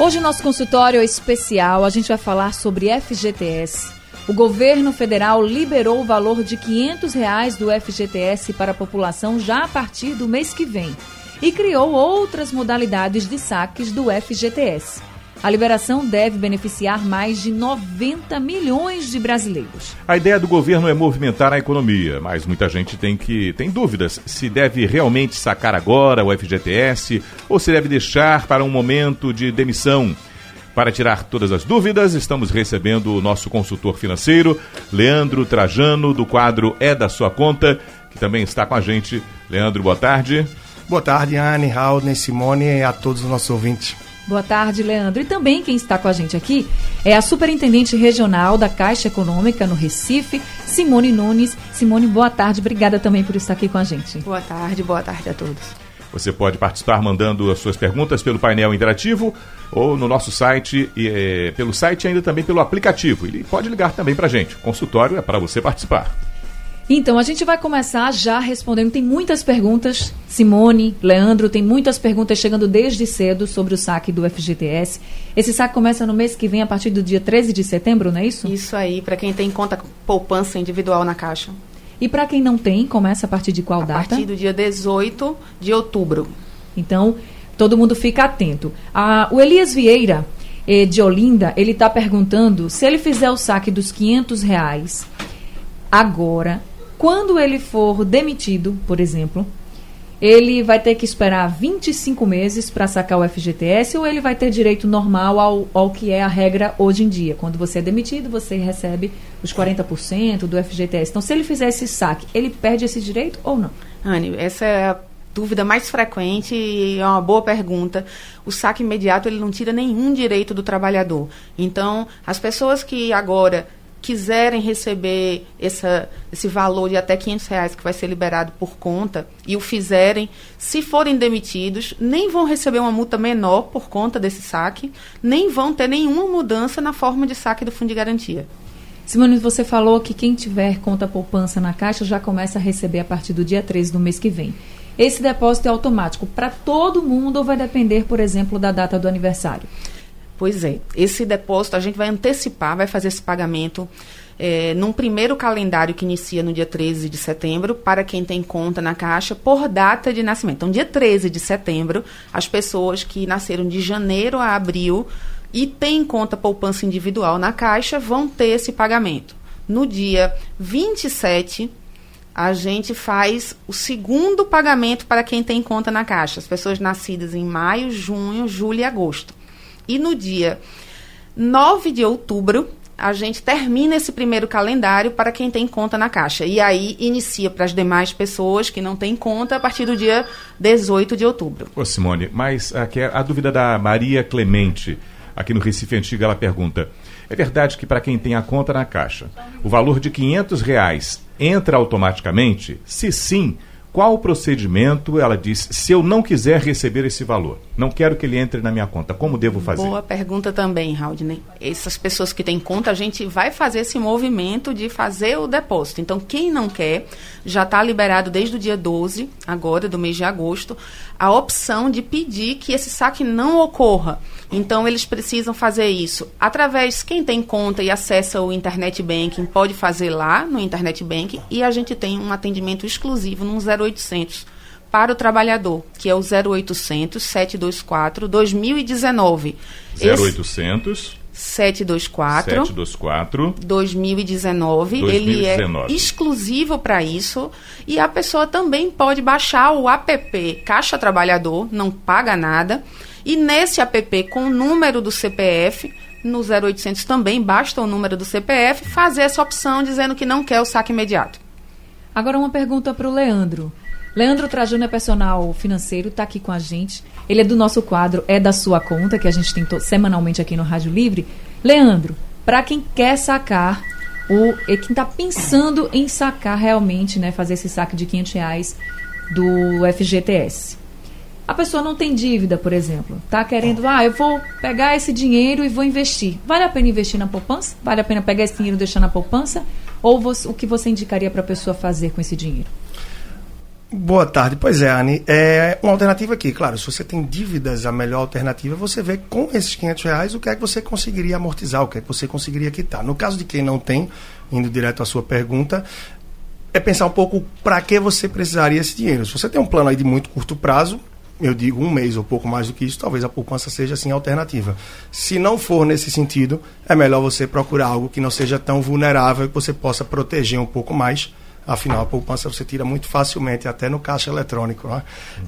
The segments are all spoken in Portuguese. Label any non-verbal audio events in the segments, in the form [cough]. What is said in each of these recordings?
Hoje, nosso consultório é especial, a gente vai falar sobre FGTS. O governo federal liberou o valor de 500 reais do FGTS para a população já a partir do mês que vem e criou outras modalidades de saques do FGTS. A liberação deve beneficiar mais de 90 milhões de brasileiros. A ideia do governo é movimentar a economia, mas muita gente tem que tem dúvidas se deve realmente sacar agora o FGTS ou se deve deixar para um momento de demissão. Para tirar todas as dúvidas, estamos recebendo o nosso consultor financeiro, Leandro Trajano, do quadro É da Sua Conta, que também está com a gente. Leandro, boa tarde. Boa tarde, Anne, Raul, Simone e a todos os nossos ouvintes. Boa tarde, Leandro. E também quem está com a gente aqui é a Superintendente Regional da Caixa Econômica no Recife, Simone Nunes. Simone, boa tarde. Obrigada também por estar aqui com a gente. Boa tarde, boa tarde a todos. Você pode participar mandando as suas perguntas pelo painel interativo ou no nosso site, e, é, pelo site e ainda também pelo aplicativo. E pode ligar também para a gente. O consultório é para você participar. Então, a gente vai começar já respondendo. Tem muitas perguntas, Simone, Leandro, tem muitas perguntas chegando desde cedo sobre o saque do FGTS. Esse saque começa no mês que vem, a partir do dia 13 de setembro, não é isso? Isso aí, para quem tem conta poupança individual na Caixa. E para quem não tem, começa a partir de qual a data? A partir do dia 18 de outubro. Então, todo mundo fica atento. Ah, o Elias Vieira, eh, de Olinda, ele está perguntando se ele fizer o saque dos 500 reais agora quando ele for demitido, por exemplo, ele vai ter que esperar 25 meses para sacar o FGTS ou ele vai ter direito normal ao, ao que é a regra hoje em dia? Quando você é demitido, você recebe os 40% do FGTS. Então, se ele fizer esse saque, ele perde esse direito ou não? Anne, essa é a dúvida mais frequente e é uma boa pergunta. O saque imediato ele não tira nenhum direito do trabalhador. Então, as pessoas que agora quiserem receber essa, esse valor de até 500 reais que vai ser liberado por conta e o fizerem, se forem demitidos, nem vão receber uma multa menor por conta desse saque, nem vão ter nenhuma mudança na forma de saque do fundo de garantia. Simone, você falou que quem tiver conta poupança na Caixa já começa a receber a partir do dia 13 do mês que vem. Esse depósito é automático para todo mundo ou vai depender, por exemplo, da data do aniversário? Pois é. Esse depósito a gente vai antecipar, vai fazer esse pagamento é, num primeiro calendário que inicia no dia 13 de setembro, para quem tem conta na Caixa, por data de nascimento. Então, dia 13 de setembro, as pessoas que nasceram de janeiro a abril e têm conta poupança individual na Caixa vão ter esse pagamento. No dia 27, a gente faz o segundo pagamento para quem tem conta na Caixa. As pessoas nascidas em maio, junho, julho e agosto. E no dia 9 de outubro, a gente termina esse primeiro calendário para quem tem conta na Caixa. E aí inicia para as demais pessoas que não têm conta a partir do dia 18 de outubro. Ô Simone, mas aqui a dúvida da Maria Clemente, aqui no Recife Antigo, ela pergunta: é verdade que para quem tem a conta na Caixa, o valor de 500 reais entra automaticamente? Se sim, qual o procedimento? Ela diz: se eu não quiser receber esse valor, não quero que ele entre na minha conta, como devo fazer? Boa pergunta também, Raudney. Essas pessoas que têm conta, a gente vai fazer esse movimento de fazer o depósito. Então, quem não quer, já está liberado desde o dia 12, agora, do mês de agosto, a opção de pedir que esse saque não ocorra. Então, eles precisam fazer isso através, quem tem conta e acessa o Internet Banking, pode fazer lá no Internet Banking e a gente tem um atendimento exclusivo no 0800 para o trabalhador, que é o 0800 724 2019. 0800 724 724 2019. 2019. Ele é exclusivo para isso e a pessoa também pode baixar o app Caixa Trabalhador, não paga nada e nesse app, com o número do CPF, no 0800 também basta o número do CPF, fazer essa opção dizendo que não quer o saque imediato. Agora uma pergunta para o Leandro. Leandro Trajano é personal financeiro, está aqui com a gente. Ele é do nosso quadro É da Sua Conta, que a gente tem semanalmente aqui no Rádio Livre. Leandro, para quem quer sacar o e quem está pensando em sacar realmente, né, fazer esse saque de 500 reais do FGTS. A pessoa não tem dívida, por exemplo. Está querendo, ah, eu vou pegar esse dinheiro e vou investir. Vale a pena investir na poupança? Vale a pena pegar esse dinheiro e deixar na poupança? Ou você, o que você indicaria para a pessoa fazer com esse dinheiro? Boa tarde. Pois é, Anne. É uma alternativa aqui. Claro, se você tem dívidas, a melhor alternativa é você ver com esses 500 reais o que é que você conseguiria amortizar, o que é que você conseguiria quitar. No caso de quem não tem, indo direto à sua pergunta, é pensar um pouco para que você precisaria esse dinheiro. Se você tem um plano aí de muito curto prazo, eu digo um mês ou pouco mais do que isso, talvez a poupança seja assim alternativa. Se não for nesse sentido, é melhor você procurar algo que não seja tão vulnerável que você possa proteger um pouco mais Afinal, a poupança você tira muito facilmente, até no caixa eletrônico. Né?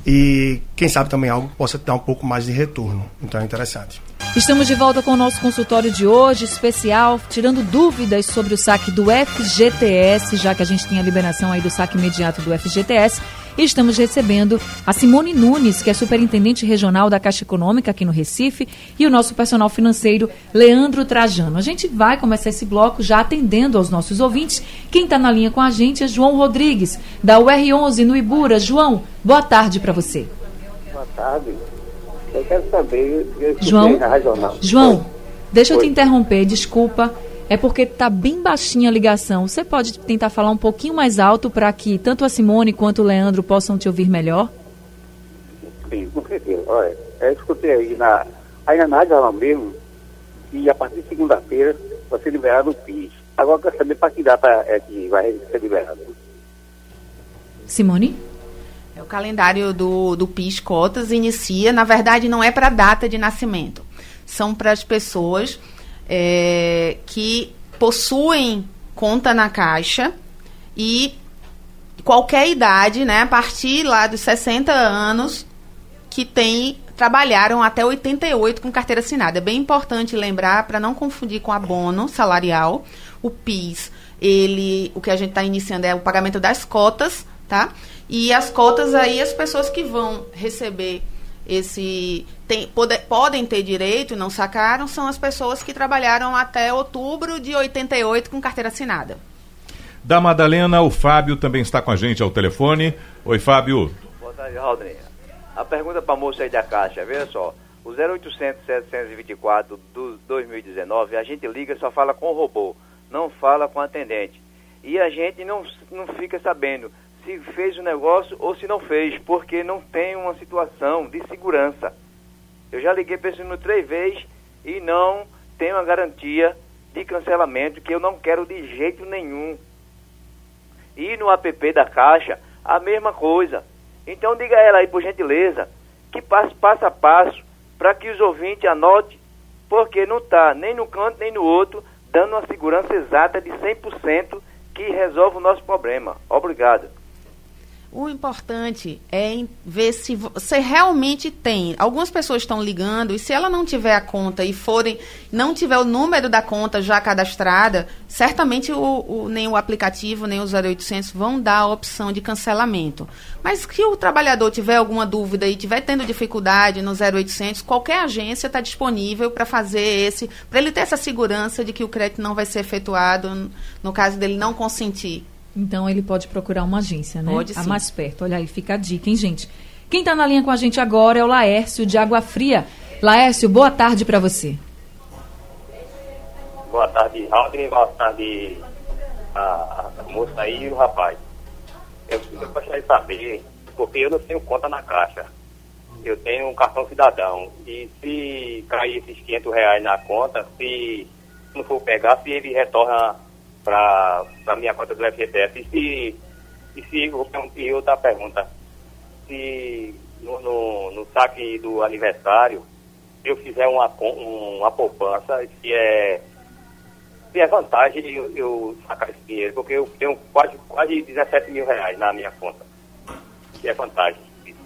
E quem sabe também algo que possa dar um pouco mais de retorno. Então é interessante. Estamos de volta com o nosso consultório de hoje, especial, tirando dúvidas sobre o saque do FGTS, já que a gente tem a liberação aí do saque imediato do FGTS. E estamos recebendo a Simone Nunes, que é superintendente regional da Caixa Econômica aqui no Recife, e o nosso personal financeiro, Leandro Trajano. A gente vai começar esse bloco já atendendo aos nossos ouvintes. Quem está na linha com a gente é João Rodrigues, da UR11 no Ibura. João, boa tarde para você. Boa tarde. Eu quero saber. Eu João, João, deixa eu te interromper, desculpa é porque está bem baixinha a ligação. Você pode tentar falar um pouquinho mais alto para que tanto a Simone quanto o Leandro possam te ouvir melhor? Sim, com certeza. Olha, eu escutei aí na, aí na Nádia lá mesmo, e a partir de segunda-feira vai ser liberado o PIS. Agora eu quero saber para que data é que vai ser liberado. Simone? É, o calendário do, do PIS Cotas inicia, na verdade, não é para a data de nascimento. São para as pessoas é, que possuem conta na Caixa e qualquer idade, né, a partir lá dos 60 anos, que tem trabalharam até 88 com carteira assinada. É bem importante lembrar para não confundir com abono salarial. O PIS, ele, o que a gente está iniciando é o pagamento das cotas, tá? E as cotas aí as pessoas que vão receber esse tem, pode, podem ter direito e não sacaram são as pessoas que trabalharam até outubro de 88 com carteira assinada. Da Madalena, o Fábio também está com a gente ao telefone. Oi, Fábio. Boa tarde, Raulney. A pergunta para a moça aí da Caixa, veja só. O 0800 724 do 2019, a gente liga só fala com o robô, não fala com o atendente. E a gente não, não fica sabendo se fez o negócio ou se não fez, porque não tem uma situação de segurança. Eu já liguei para esse número três vezes e não tem uma garantia de cancelamento que eu não quero de jeito nenhum. E no app da Caixa, a mesma coisa. Então diga a ela aí, por gentileza, que passe passo a passo para que os ouvintes anotem, porque não está nem no canto nem no outro dando uma segurança exata de 100% que resolve o nosso problema. Obrigado. O importante é ver se você realmente tem. Algumas pessoas estão ligando e se ela não tiver a conta e forem, não tiver o número da conta já cadastrada, certamente o, o, nem o aplicativo nem o 0800 vão dar a opção de cancelamento. Mas se o trabalhador tiver alguma dúvida e tiver tendo dificuldade no 0800, qualquer agência está disponível para fazer esse, para ele ter essa segurança de que o crédito não vai ser efetuado no caso dele não consentir. Então ele pode procurar uma agência, né? Pode sim. A mais perto. Olha aí, fica a dica, hein, gente? Quem está na linha com a gente agora é o Laércio de Água Fria. Laércio, boa tarde para você. Boa tarde, Aldrin. Boa tarde, a, a moça aí e o rapaz. Eu, eu gostaria de saber, porque eu não tenho conta na caixa. Eu tenho um cartão cidadão. E se cair esses 500 reais na conta, se não for pegar, se ele retorna para a minha conta do FGTS. E se, e se e outra pergunta, se no, no, no, saque do aniversário eu fizer uma, uma poupança, se é, se é vantagem eu, eu sacar esse dinheiro, porque eu tenho quase, quase 17 mil reais na minha conta. Se é vantagem.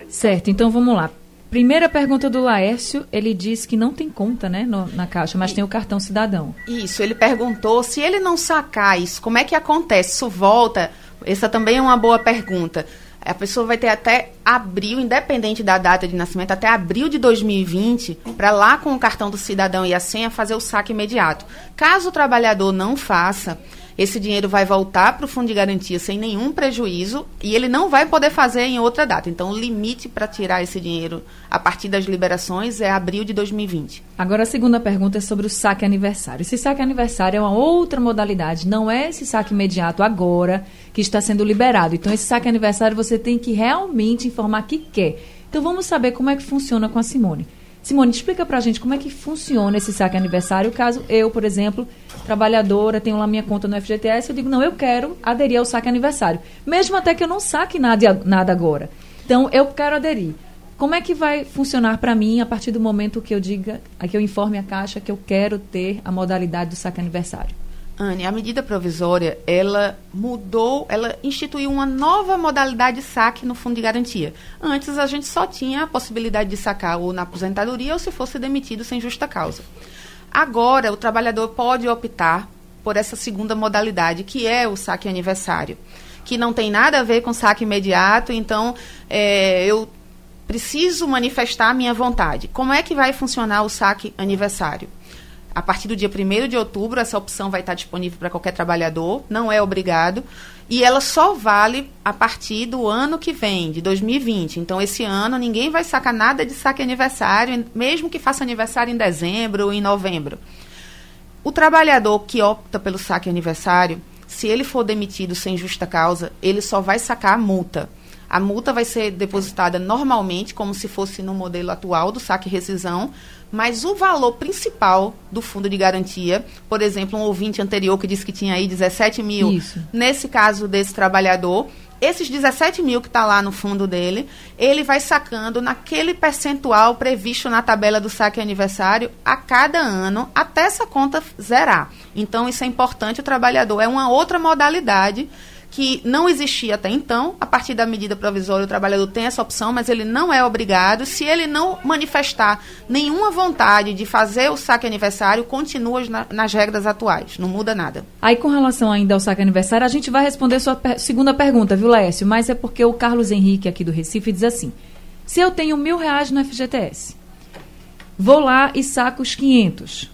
Certo, então vamos lá. Primeira pergunta do Laércio, ele diz que não tem conta, né, no, na caixa, mas tem o cartão cidadão. Isso, ele perguntou se ele não sacar isso, como é que acontece? Isso volta? Essa também é uma boa pergunta. A pessoa vai ter até abril, independente da data de nascimento, até abril de 2020, para lá com o cartão do cidadão e a senha fazer o saque imediato. Caso o trabalhador não faça, esse dinheiro vai voltar para o fundo de garantia sem nenhum prejuízo e ele não vai poder fazer em outra data. Então, o limite para tirar esse dinheiro a partir das liberações é abril de 2020. Agora, a segunda pergunta é sobre o saque aniversário. Esse saque aniversário é uma outra modalidade, não é esse saque imediato agora que está sendo liberado. Então, esse saque aniversário você tem que realmente informar que quer. Então, vamos saber como é que funciona com a Simone. Simone, explica pra gente como é que funciona esse saque aniversário, caso eu, por exemplo, trabalhadora, tenho lá minha conta no FGTS, eu digo, não, eu quero aderir ao saque aniversário. Mesmo até que eu não saque nada, nada agora. Então, eu quero aderir. Como é que vai funcionar para mim a partir do momento que eu diga, que eu informe a Caixa que eu quero ter a modalidade do saque aniversário? Anne, a medida provisória, ela mudou, ela instituiu uma nova modalidade de saque no fundo de garantia. Antes a gente só tinha a possibilidade de sacar ou na aposentadoria ou se fosse demitido sem justa causa. Agora o trabalhador pode optar por essa segunda modalidade, que é o saque aniversário, que não tem nada a ver com saque imediato, então é, eu preciso manifestar a minha vontade. Como é que vai funcionar o saque aniversário? A partir do dia 1 de outubro, essa opção vai estar disponível para qualquer trabalhador, não é obrigado. E ela só vale a partir do ano que vem, de 2020. Então, esse ano, ninguém vai sacar nada de saque aniversário, mesmo que faça aniversário em dezembro ou em novembro. O trabalhador que opta pelo saque aniversário, se ele for demitido sem justa causa, ele só vai sacar a multa. A multa vai ser depositada normalmente, como se fosse no modelo atual do saque rescisão, mas o valor principal do fundo de garantia, por exemplo, um ouvinte anterior que disse que tinha aí 17 mil, Isso. nesse caso desse trabalhador, esses 17 mil que está lá no fundo dele, ele vai sacando naquele percentual previsto na tabela do saque aniversário a cada ano, até essa conta zerar. Então, isso é importante, o trabalhador é uma outra modalidade que não existia até então. A partir da medida provisória, o trabalhador tem essa opção, mas ele não é obrigado. Se ele não manifestar nenhuma vontade de fazer o saque aniversário, continua na, nas regras atuais. Não muda nada. Aí, com relação ainda ao saque aniversário, a gente vai responder sua per segunda pergunta, viu, Lécio? Mas é porque o Carlos Henrique, aqui do Recife, diz assim: se eu tenho mil reais no FGTS, vou lá e saco os 500,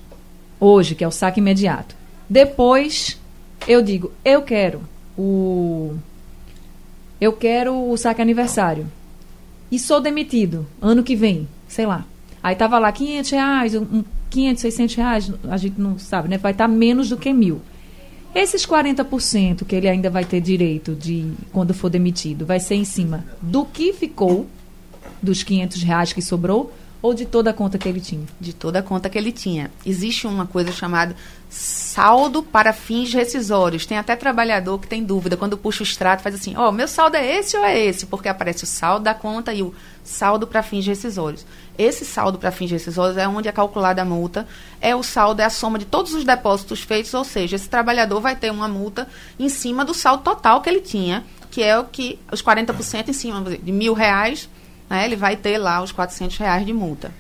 hoje, que é o saque imediato. Depois, eu digo, eu quero o eu quero o saque aniversário e sou demitido ano que vem, sei lá. Aí tava lá 500 reais, um, 500, 600 reais, a gente não sabe, né? Vai estar tá menos do que mil. Esses 40% que ele ainda vai ter direito de quando for demitido, vai ser em cima do que ficou, dos 500 reais que sobrou, ou de toda a conta que ele tinha? De toda a conta que ele tinha. Existe uma coisa chamada saldo para fins rescisórios. Tem até trabalhador que tem dúvida. Quando puxa o extrato, faz assim: Ó, oh, meu saldo é esse ou é esse? Porque aparece o saldo da conta e o saldo para fins rescisórios. Esse saldo para fins rescisórios é onde é calculada a multa. É o saldo, é a soma de todos os depósitos feitos, ou seja, esse trabalhador vai ter uma multa em cima do saldo total que ele tinha, que é o que os 40% em cima de mil reais né, ele vai ter lá os 400 reais de multa.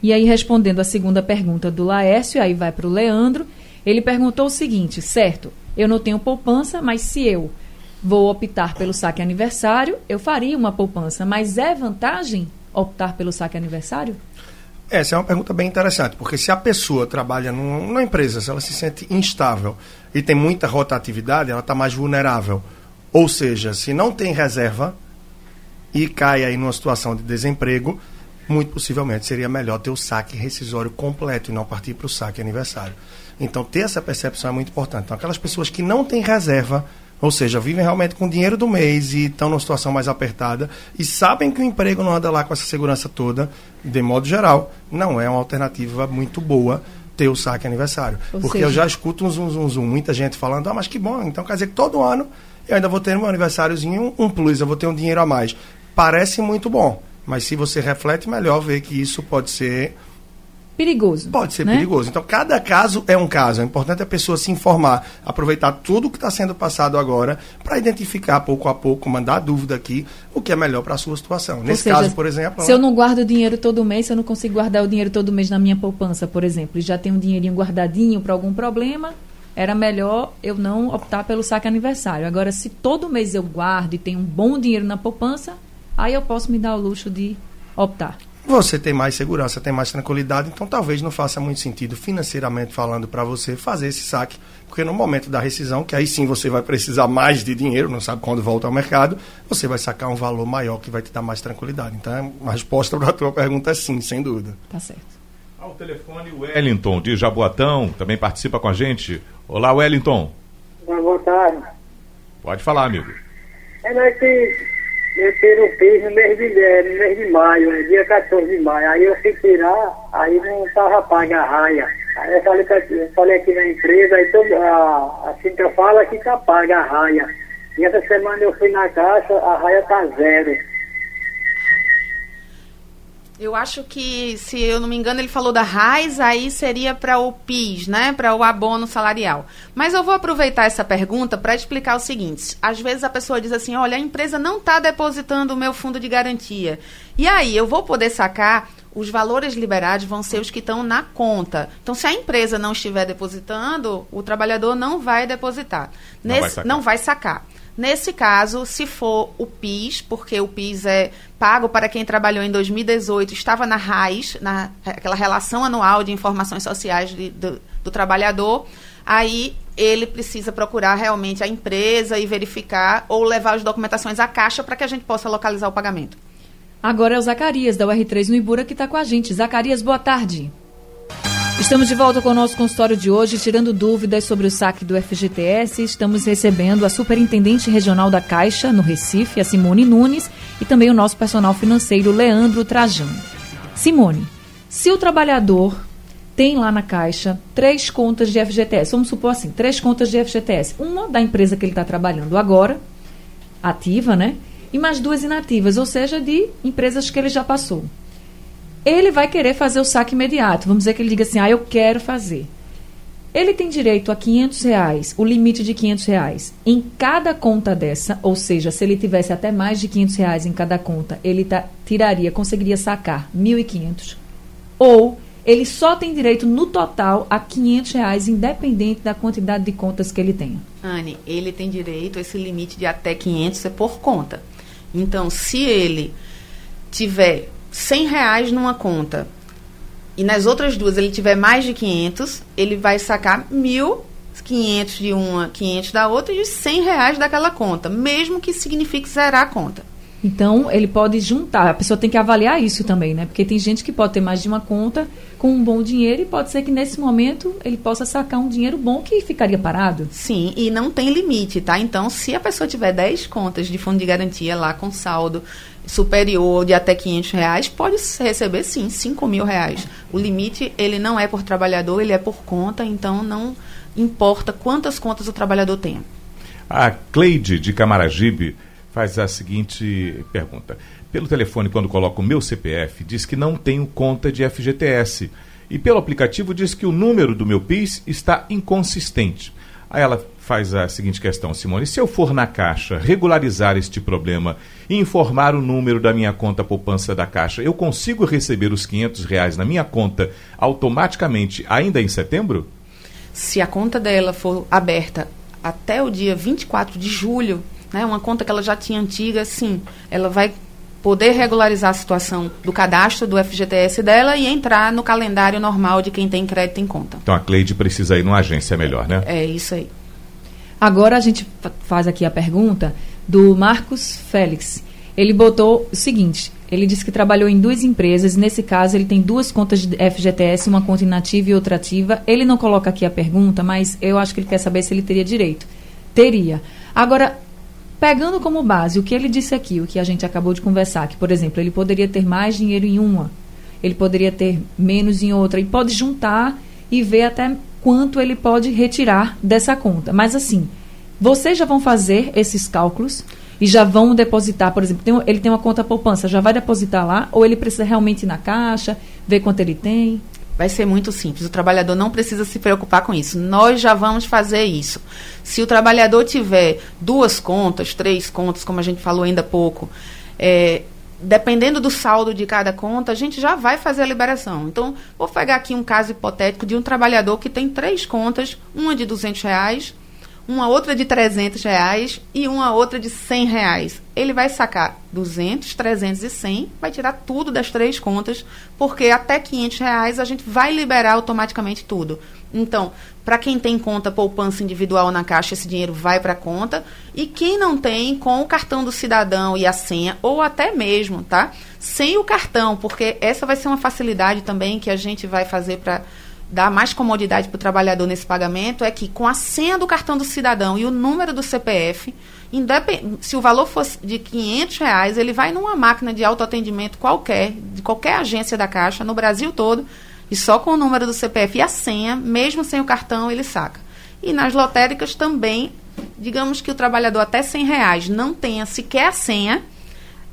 E aí, respondendo a segunda pergunta do Laércio, aí vai para o Leandro, ele perguntou o seguinte, certo, eu não tenho poupança, mas se eu vou optar pelo saque aniversário, eu faria uma poupança, mas é vantagem optar pelo saque aniversário? Essa é uma pergunta bem interessante, porque se a pessoa trabalha numa empresa, se ela se sente instável e tem muita rotatividade, ela está mais vulnerável. Ou seja, se não tem reserva, e cai aí numa situação de desemprego, muito possivelmente seria melhor ter o saque rescisório completo e não partir para o saque aniversário. Então, ter essa percepção é muito importante. Então, aquelas pessoas que não têm reserva, ou seja, vivem realmente com o dinheiro do mês e estão numa situação mais apertada e sabem que o emprego não anda lá com essa segurança toda, de modo geral, não é uma alternativa muito boa ter o saque aniversário. Ou Porque seja... eu já escuto um zum, zum, zum, muita gente falando, ah, mas que bom, então quer dizer que todo ano eu ainda vou ter meu aniversáriozinho um plus, eu vou ter um dinheiro a mais parece muito bom, mas se você reflete melhor, vê que isso pode ser perigoso. Pode ser né? perigoso. Então, cada caso é um caso. É importante a pessoa se informar, aproveitar tudo que está sendo passado agora para identificar pouco a pouco, mandar dúvida aqui, o que é melhor para a sua situação. Ou Nesse seja, caso, por exemplo. Se eu não guardo dinheiro todo mês, se eu não consigo guardar o dinheiro todo mês na minha poupança, por exemplo, e já tenho um dinheirinho guardadinho para algum problema, era melhor eu não optar pelo saque aniversário. Agora, se todo mês eu guardo e tenho um bom dinheiro na poupança, aí eu posso me dar o luxo de optar. Você tem mais segurança, tem mais tranquilidade, então talvez não faça muito sentido financeiramente falando para você fazer esse saque, porque no momento da rescisão, que aí sim você vai precisar mais de dinheiro, não sabe quando volta ao mercado, você vai sacar um valor maior que vai te dar mais tranquilidade. Então a resposta para a tua pergunta é sim, sem dúvida. Tá certo. Ao telefone, o Wellington de Jaboatão também participa com a gente. Olá, Wellington. Boa tarde. Pode falar, amigo. É nós que eu o PIS no mês de, é, no mês de maio, é dia 14 de maio. Aí eu fui tirar, aí não estava paga a raia. Aí eu falei, eu falei aqui na empresa, aí todo, a, assim que eu falo aqui tá paga a raia. E essa semana eu fui na caixa, a raia tá zero. Eu acho que, se eu não me engano, ele falou da RAIS, aí seria para o PIS, né? Para o abono salarial. Mas eu vou aproveitar essa pergunta para explicar o seguinte: às vezes a pessoa diz assim, olha, a empresa não está depositando o meu fundo de garantia. E aí, eu vou poder sacar. Os valores liberados vão ser os que estão na conta. Então, se a empresa não estiver depositando, o trabalhador não vai depositar. Não vai Nesse- sacar. não vai sacar. Nesse caso, se for o PIS, porque o PIS é pago para quem trabalhou em 2018, estava na RAIS, na, aquela relação anual de informações sociais de- do, do trabalhador, aí ele precisa procurar realmente a empresa e verificar ou levar as documentações à caixa para que a gente possa localizar o pagamento. Agora é o Zacarias, da UR3 no Ibura, que está com a gente. Zacarias, boa tarde. Estamos de volta com o nosso consultório de hoje, tirando dúvidas sobre o saque do FGTS. Estamos recebendo a Superintendente Regional da Caixa, no Recife, a Simone Nunes, e também o nosso personal financeiro, Leandro Trajano. Simone, se o trabalhador tem lá na Caixa três contas de FGTS, vamos supor assim, três contas de FGTS, uma da empresa que ele está trabalhando agora, ativa, né? E mais duas inativas, ou seja, de empresas que ele já passou. Ele vai querer fazer o saque imediato. Vamos dizer que ele diga assim, ah, eu quero fazer. Ele tem direito a 500 reais, o limite de 500 reais, em cada conta dessa, ou seja, se ele tivesse até mais de 500 reais em cada conta, ele ta- tiraria, conseguiria sacar 1.500. Ou ele só tem direito no total a 500 reais, independente da quantidade de contas que ele tenha. Anne, ele tem direito, esse limite de até 500 é por conta. Então, se ele tiver 100 reais numa conta e nas outras duas ele tiver mais de 500, ele vai sacar 1.500 de uma, 500 da outra e os 100 reais daquela conta, mesmo que signifique zerar a conta. Então, ele pode juntar. A pessoa tem que avaliar isso também, né? Porque tem gente que pode ter mais de uma conta com um bom dinheiro e pode ser que nesse momento ele possa sacar um dinheiro bom que ficaria parado. Sim, e não tem limite, tá? Então, se a pessoa tiver 10 contas de fundo de garantia lá com saldo superior de até 500 reais, pode receber sim 5 mil reais. O limite, ele não é por trabalhador, ele é por conta, então não importa quantas contas o trabalhador tenha. A Cleide de Camaragibe faz a seguinte pergunta. Pelo telefone, quando coloco o meu CPF, diz que não tenho conta de FGTS. E pelo aplicativo diz que o número do meu PIS está inconsistente. Aí ela faz a seguinte questão, Simone. Se eu for na Caixa regularizar este problema e informar o número da minha conta poupança da Caixa, eu consigo receber os 500 reais na minha conta automaticamente ainda em setembro? Se a conta dela for aberta até o dia 24 de julho, né, uma conta que ela já tinha antiga, sim, ela vai poder regularizar a situação do cadastro do FGTS dela e entrar no calendário normal de quem tem crédito em conta. Então a Cleide precisa ir numa agência melhor, né? É isso aí. Agora a gente fa- faz aqui a pergunta do Marcos Félix. Ele botou o seguinte: ele disse que trabalhou em duas empresas, nesse caso ele tem duas contas de FGTS, uma conta inativa e outra ativa. Ele não coloca aqui a pergunta, mas eu acho que ele quer saber se ele teria direito. Teria. Agora, pegando como base o que ele disse aqui, o que a gente acabou de conversar, que, por exemplo, ele poderia ter mais dinheiro em uma, ele poderia ter menos em outra, e pode juntar e ver até quanto ele pode retirar dessa conta. Mas assim, vocês já vão fazer esses cálculos e já vão depositar, por exemplo, tem ele tem uma conta poupança, já vai depositar lá, ou ele precisa realmente ir na caixa, ver quanto ele tem? Vai ser muito simples. O trabalhador não precisa se preocupar com isso. Nós já vamos fazer isso. Se o trabalhador tiver duas contas, três contas, como a gente falou ainda há pouco, é, dependendo do saldo de cada conta, a gente já vai fazer a liberação. Então, vou pegar aqui um caso hipotético de um trabalhador que tem três contas, uma de 200 reais, uma outra de 300 reais e uma outra de 100 reais. Ele vai sacar 200, 300 e 100, vai tirar tudo das três contas, porque até 500 reais a gente vai liberar automaticamente tudo. Então, para quem tem conta poupança individual na caixa, esse dinheiro vai para a conta. E quem não tem, com o cartão do cidadão e a senha, ou até mesmo, tá? Sem o cartão, porque essa vai ser uma facilidade também que a gente vai fazer para dar mais comodidade para o trabalhador nesse pagamento, é que com a senha do cartão do cidadão e o número do CPF, se o valor fosse de 500 reais, ele vai numa máquina de autoatendimento qualquer, de qualquer agência da Caixa, no Brasil todo, e só com o número do CPF e a senha, mesmo sem o cartão, ele saca. E nas lotéricas também, digamos que o trabalhador até 100 reais não tenha sequer a senha,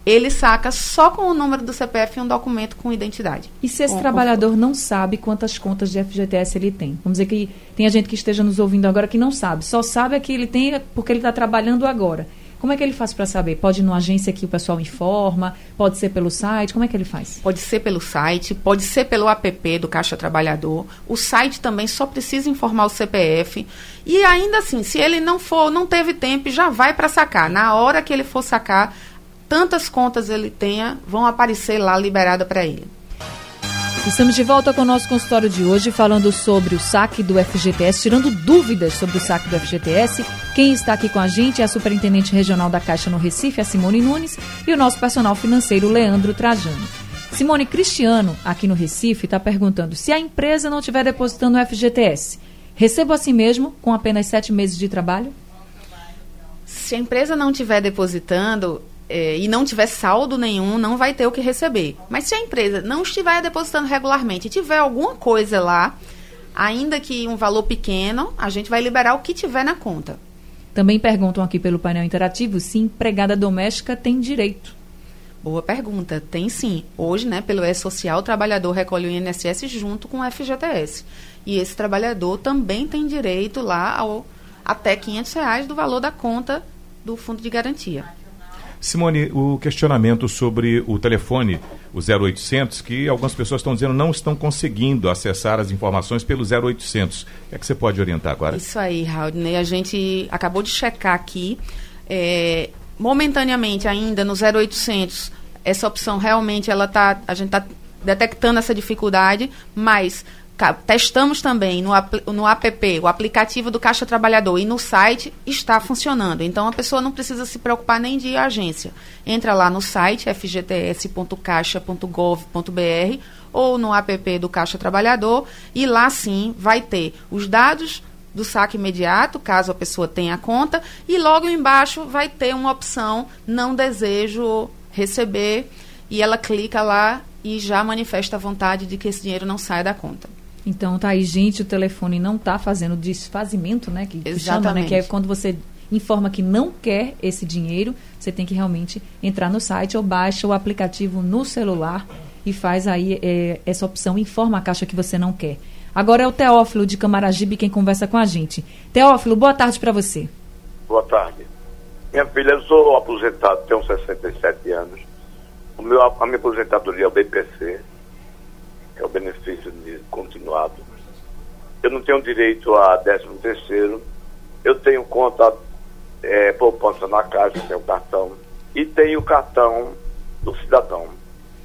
ele saca só com o número do CPF um documento com identidade. E se esse com, trabalhador com... não sabe quantas contas de FGTS ele tem? Vamos dizer que tem a gente que esteja nos ouvindo agora que não sabe, só sabe que ele tem porque ele está trabalhando agora. Como é que ele faz para saber? Pode ir numa agência que o pessoal informa? Pode ser pelo site? Como é que ele faz? Pode ser pelo site, pode ser pelo app do Caixa Trabalhador. O site também só precisa informar o CPF. E ainda assim, se ele não for, não teve tempo, já vai para sacar. Na hora que ele for sacar, tantas contas ele tenha, vão aparecer lá liberada para ele. Estamos de volta com o nosso consultório de hoje, falando sobre o saque do FGTS, tirando dúvidas sobre o saque do FGTS. Quem está aqui com a gente é a Superintendente Regional da Caixa no Recife, a Simone Nunes, e o nosso personal financeiro, Leandro Trajano. Simone Cristiano, aqui no Recife, está perguntando se a empresa não estiver depositando o FGTS, recebo assim mesmo, com apenas sete meses de trabalho? Se a empresa não estiver depositando, é, e não tiver saldo nenhum, não vai ter o que receber. Mas se a empresa não estiver depositando regularmente e tiver alguma coisa lá, ainda que um valor pequeno, a gente vai liberar o que tiver na conta. Também perguntam aqui pelo painel interativo se empregada doméstica tem direito. Boa pergunta. Tem sim. Hoje, né, pelo E-Social, o trabalhador recolhe o INSS junto com o FGTS. E esse trabalhador também tem direito lá ao até 500 reais do valor da conta do fundo de garantia. Simone, o questionamento sobre o telefone, o 0800, que algumas pessoas estão dizendo não estão conseguindo acessar as informações pelo 0800. O que é que você pode orientar agora? Isso aí, Raudney. A gente acabou de checar aqui. É, momentaneamente ainda no 0800, essa opção realmente ela tá, a gente está detectando essa dificuldade, mas testamos também no, no app, o aplicativo do Caixa Trabalhador e no site está funcionando. Então a pessoa não precisa se preocupar nem de ir à agência. Entra lá no site fgts.caixa.gov.br ou no app do Caixa Trabalhador e lá sim vai ter os dados do saque imediato, caso a pessoa tenha conta, e logo embaixo vai ter uma opção não desejo receber e ela clica lá e já manifesta a vontade de que esse dinheiro não saia da conta. Então tá aí, gente, o telefone não está fazendo desfazimento, né? Que, que chama, né? Que é quando você informa que não quer esse dinheiro, você tem que realmente entrar no site ou baixa o aplicativo no celular e faz aí é, essa opção, informa a caixa que você não quer. Agora é o Teófilo de Camaragibe quem conversa com a gente. Teófilo, boa tarde para você. Boa tarde. Minha filha, eu sou aposentado, tenho 67 anos. O meu, a minha aposentadoria é o BPC é o benefício de continuado. Eu não tenho direito a 13 terceiro, eu tenho conta é, poupança na caixa, tenho cartão, e tenho o cartão do cidadão.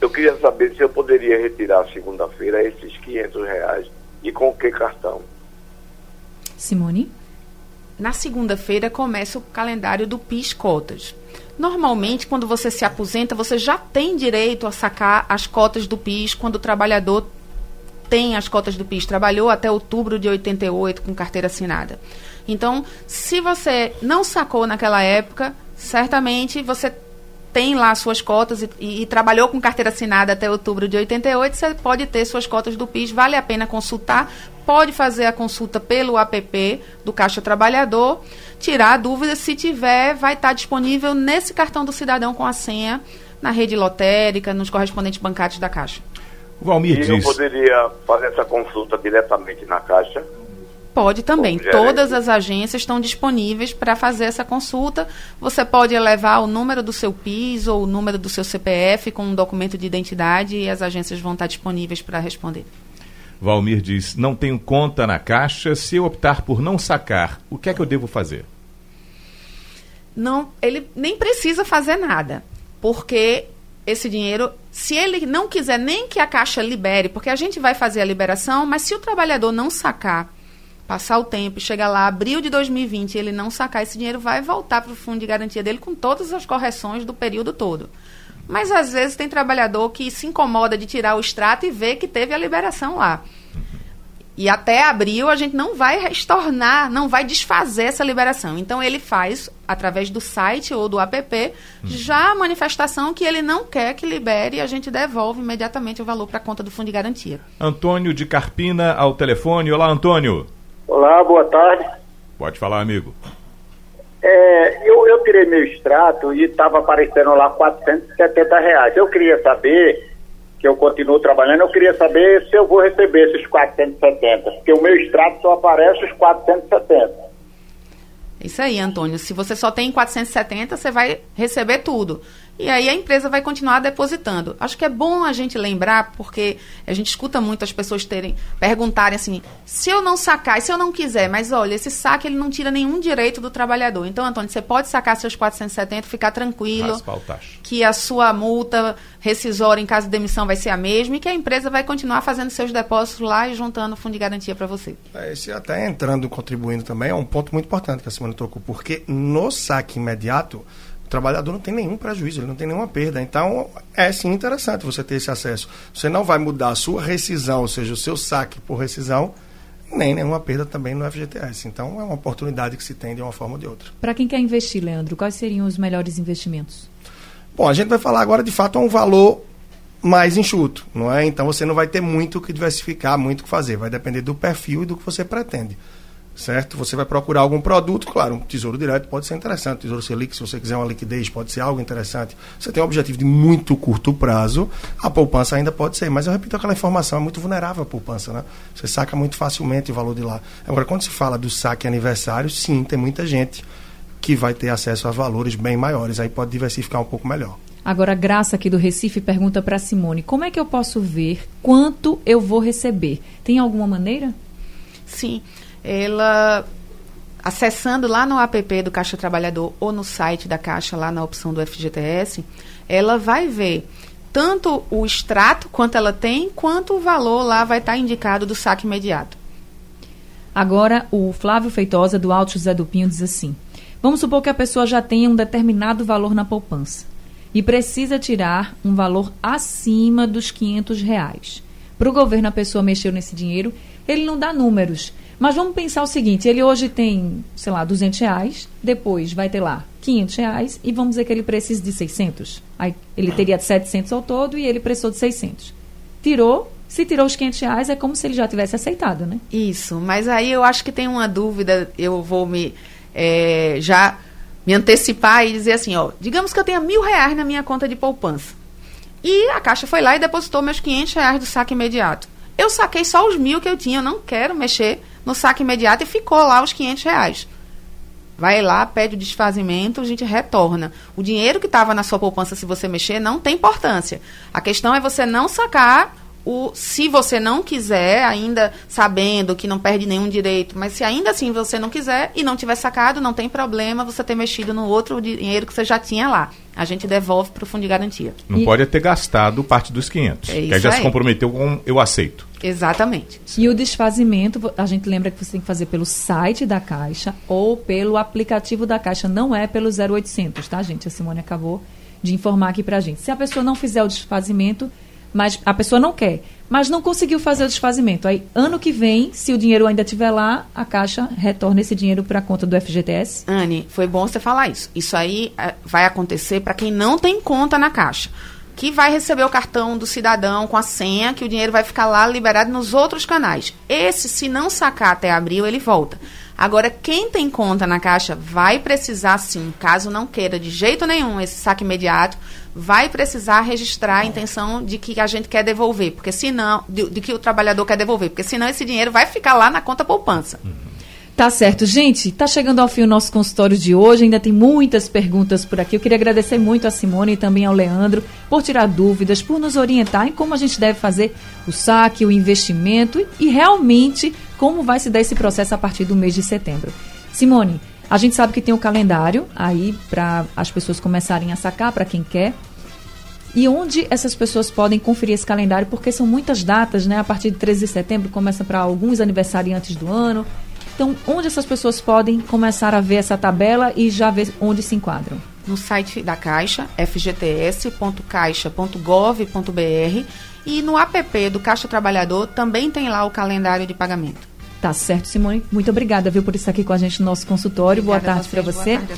Eu queria saber se eu poderia retirar segunda-feira esses 500 reais e com que cartão. Simone? Na segunda-feira começa o calendário do PIS Cotas. Normalmente, quando você se aposenta, você já tem direito a sacar as cotas do PIS quando o trabalhador tem as cotas do PIS, trabalhou até outubro de 88 com carteira assinada. Então, se você não sacou naquela época, certamente você tem lá suas cotas e, e, e, trabalhou com carteira assinada até outubro de 88, você pode ter suas cotas do PIS, vale a pena consultar, pode fazer a consulta pelo app do Caixa Trabalhador, tirar dúvidas, se tiver, vai estar disponível nesse cartão do cidadão com a senha, na rede lotérica, nos correspondentes bancários da Caixa. O Valmir e diz... eu poderia fazer essa consulta diretamente na Caixa? Pode também. Todas as agências estão disponíveis para fazer essa consulta. Você pode levar o número do seu PIS ou o número do seu CPF com um documento de identidade e as agências vão estar disponíveis para responder. Valmir diz: Não tenho conta na caixa. Se eu optar por não sacar, o que é que eu devo fazer? Não, ele nem precisa fazer nada, porque esse dinheiro, se ele não quiser nem que a caixa libere, porque a gente vai fazer a liberação, mas se o trabalhador não sacar, passar o tempo, chegar lá, abril de 2020, e ele não sacar esse dinheiro, vai voltar para o fundo de garantia dele com todas as correções do período todo. Mas às vezes tem trabalhador que se incomoda de tirar o extrato e ver que teve a liberação lá. E até abril a gente não vai estornar, não vai desfazer essa liberação. Então ele faz, através do site ou do app, já a manifestação que ele não quer que libere e a gente devolve imediatamente o valor para a conta do fundo de garantia. Antônio de Carpina ao telefone. Olá, Antônio. Olá, boa tarde. Pode falar, amigo. É, eu, eu tirei meu extrato e estava aparecendo lá 470 reais. Eu queria saber que eu continuo trabalhando, eu queria saber se eu vou receber esses 470, porque o meu extrato só aparece os 470. Isso aí, Antônio. Se você só tem 470, você vai receber tudo. E aí a empresa vai continuar depositando. Acho que é bom a gente lembrar, porque a gente escuta muito as pessoas terem perguntarem assim: se eu não sacar, se eu não quiser, mas olha, esse saque ele não tira nenhum direito do trabalhador. Então, Antônio, você pode sacar seus 470, ficar tranquilo que a sua multa rescisória em caso de demissão vai ser a mesma e que a empresa vai continuar fazendo seus depósitos lá e juntando o fundo de garantia para você. É, esse até entrando, contribuindo também, é um ponto muito importante que a Simone tocou, porque no saque imediato o trabalhador não tem nenhum prejuízo, ele não tem nenhuma perda. Então, é sim interessante você ter esse acesso. Você não vai mudar a sua rescisão, ou seja, o seu saque por rescisão, nem nenhuma perda também no FGTS. Então, é uma oportunidade que se tem de uma forma ou de outra. Para quem quer investir, Leandro, quais seriam os melhores investimentos? Bom, a gente vai falar agora, de fato, a um valor mais enxuto, não é? Então, você não vai ter muito o que diversificar, muito o que fazer. Vai depender do perfil e do que você pretende certo? Você vai procurar algum produto, claro, um tesouro direto pode ser interessante, tesouro Selic, se você quiser uma liquidez, pode ser algo interessante. Você tem um objetivo de muito curto prazo, a poupança ainda pode ser, mas eu repito aquela informação, é muito vulnerável a poupança, né? Você saca muito facilmente o valor de lá. Agora, quando se fala do saque aniversário, sim, tem muita gente que vai ter acesso a valores bem maiores, aí pode diversificar um pouco melhor. Agora, a Graça aqui do Recife pergunta para Simone: como é que eu posso ver quanto eu vou receber? Tem alguma maneira? Sim ela acessando lá no app do Caixa Trabalhador ou no site da Caixa, lá na opção do FGTS, ela vai ver tanto o extrato quanto ela tem, quanto o valor lá vai estar indicado do saque imediato. Agora, o Flávio Feitosa, do Alto José do Pinho, diz assim: Vamos supor que a pessoa já tenha um determinado valor na poupança e precisa tirar um valor acima dos 500 reais. Para o governo, a pessoa mexeu nesse dinheiro, ele não dá números, mas vamos pensar o seguinte: ele hoje tem, sei lá, 200 reais, depois vai ter lá 500 reais e vamos dizer que ele precisa de 600. Aí ele teria 700 ao todo e ele precisou de 600. Tirou, se tirou os 500 reais é como se ele já tivesse aceitado, né? Isso, mas aí eu acho que tem uma dúvida, eu vou me é, já me antecipar e dizer assim, ó, digamos que eu tenha mil reais na minha conta de poupança. E a Caixa foi lá e depositou meus 500 reais do saque imediato. Eu saquei só os mil que eu tinha, eu não quero mexer no saque imediato e ficou lá os 500 reais. Vai lá, pede o desfazimento, a gente retorna. O dinheiro que estava na sua poupança, se você mexer, não tem importância. A questão é você não sacar o, se você não quiser, ainda sabendo que não perde nenhum direito, mas se ainda assim você não quiser e não tiver sacado, não tem problema você ter mexido no outro dinheiro que você já tinha lá. A gente devolve para o fundo de garantia. Não e... pode ter gastado parte dos 500. É que aí já aí. se comprometeu com eu aceito. Exatamente. E o desfazimento, a gente lembra que você tem que fazer pelo site da Caixa ou pelo aplicativo da Caixa, não é pelo 0800, tá, gente? A Simone acabou de informar aqui para a gente. Se a pessoa não fizer o desfazimento, mas a pessoa não quer, mas não conseguiu fazer o desfazimento. Aí, ano que vem, se o dinheiro ainda estiver lá, a Caixa retorna esse dinheiro para a conta do FGTS? Anne, foi bom você falar isso. Isso aí é, vai acontecer para quem não tem conta na Caixa. Que vai receber o cartão do cidadão com a senha, que o dinheiro vai ficar lá liberado nos outros canais. Esse, se não sacar até abril, ele volta. Agora, quem tem conta na Caixa vai precisar, sim, caso não queira de jeito nenhum esse saque imediato, vai precisar registrar a intenção de que a gente quer devolver, porque senão, de, de que o trabalhador quer devolver, porque senão esse dinheiro vai ficar lá na conta poupança. Uhum. Tá certo, gente. Tá chegando ao fim o nosso consultório de hoje. Ainda tem muitas perguntas por aqui. Eu queria agradecer muito a Simone e também ao Leandro por tirar dúvidas, por nos orientar em como a gente deve fazer o saque, o investimento e, realmente como vai se dar esse processo a partir do mês de setembro. Simone, a gente sabe que tem o calendário aí para as pessoas começarem a sacar para quem quer. E onde essas pessoas podem conferir esse calendário? Porque são muitas datas, né? A partir de 13 de setembro começa para alguns aniversariantes do ano. Então, onde essas pessoas podem começar a ver essa tabela e já ver onde se enquadram? No site da Caixa, fgts.caixa.gov.br e no app do Caixa Trabalhador também tem lá o calendário de pagamento. Tá certo, Simone. Muito obrigada, viu, por estar aqui com a gente no nosso consultório. Obrigada boa tarde para você. tarde.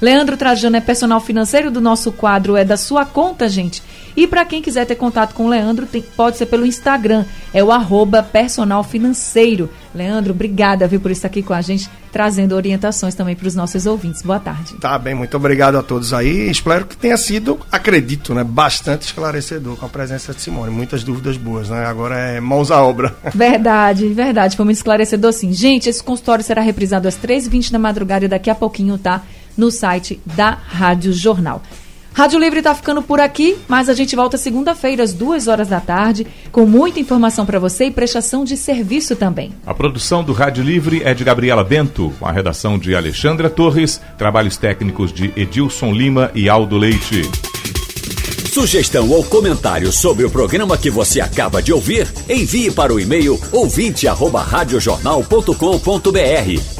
Leandro Trajano é personal financeiro do nosso quadro É da Sua Conta, gente. E para quem quiser ter contato com o Leandro, tem- pode ser pelo Instagram. É o arroba personal financeiro. Leandro, obrigada, viu, por estar aqui com a gente, trazendo orientações também para os nossos ouvintes. Boa tarde. Tá bem, muito obrigado a todos aí. Espero que tenha sido, acredito, né, bastante esclarecedor com a presença de Simone. Muitas dúvidas boas, né? Agora é mãos à obra. [laughs] Verdade, verdade. Foi muito esclarecedor, sim. Gente, esse consultório será reprisado às 3h20 da madrugada e daqui a pouquinho tá no site da Rádio Jornal. Rádio Livre tá ficando por aqui, mas a gente volta segunda-feira às duas horas da tarde com muita informação para você e prestação de serviço também. A produção do Rádio Livre é de Gabriela Bento, com a redação de Alexandra Torres, trabalhos técnicos de Edilson Lima e Aldo Leite. Sugestão ou comentário sobre o programa que você acaba de ouvir, envie para o e-mail ouvinte@radiojornal.com.br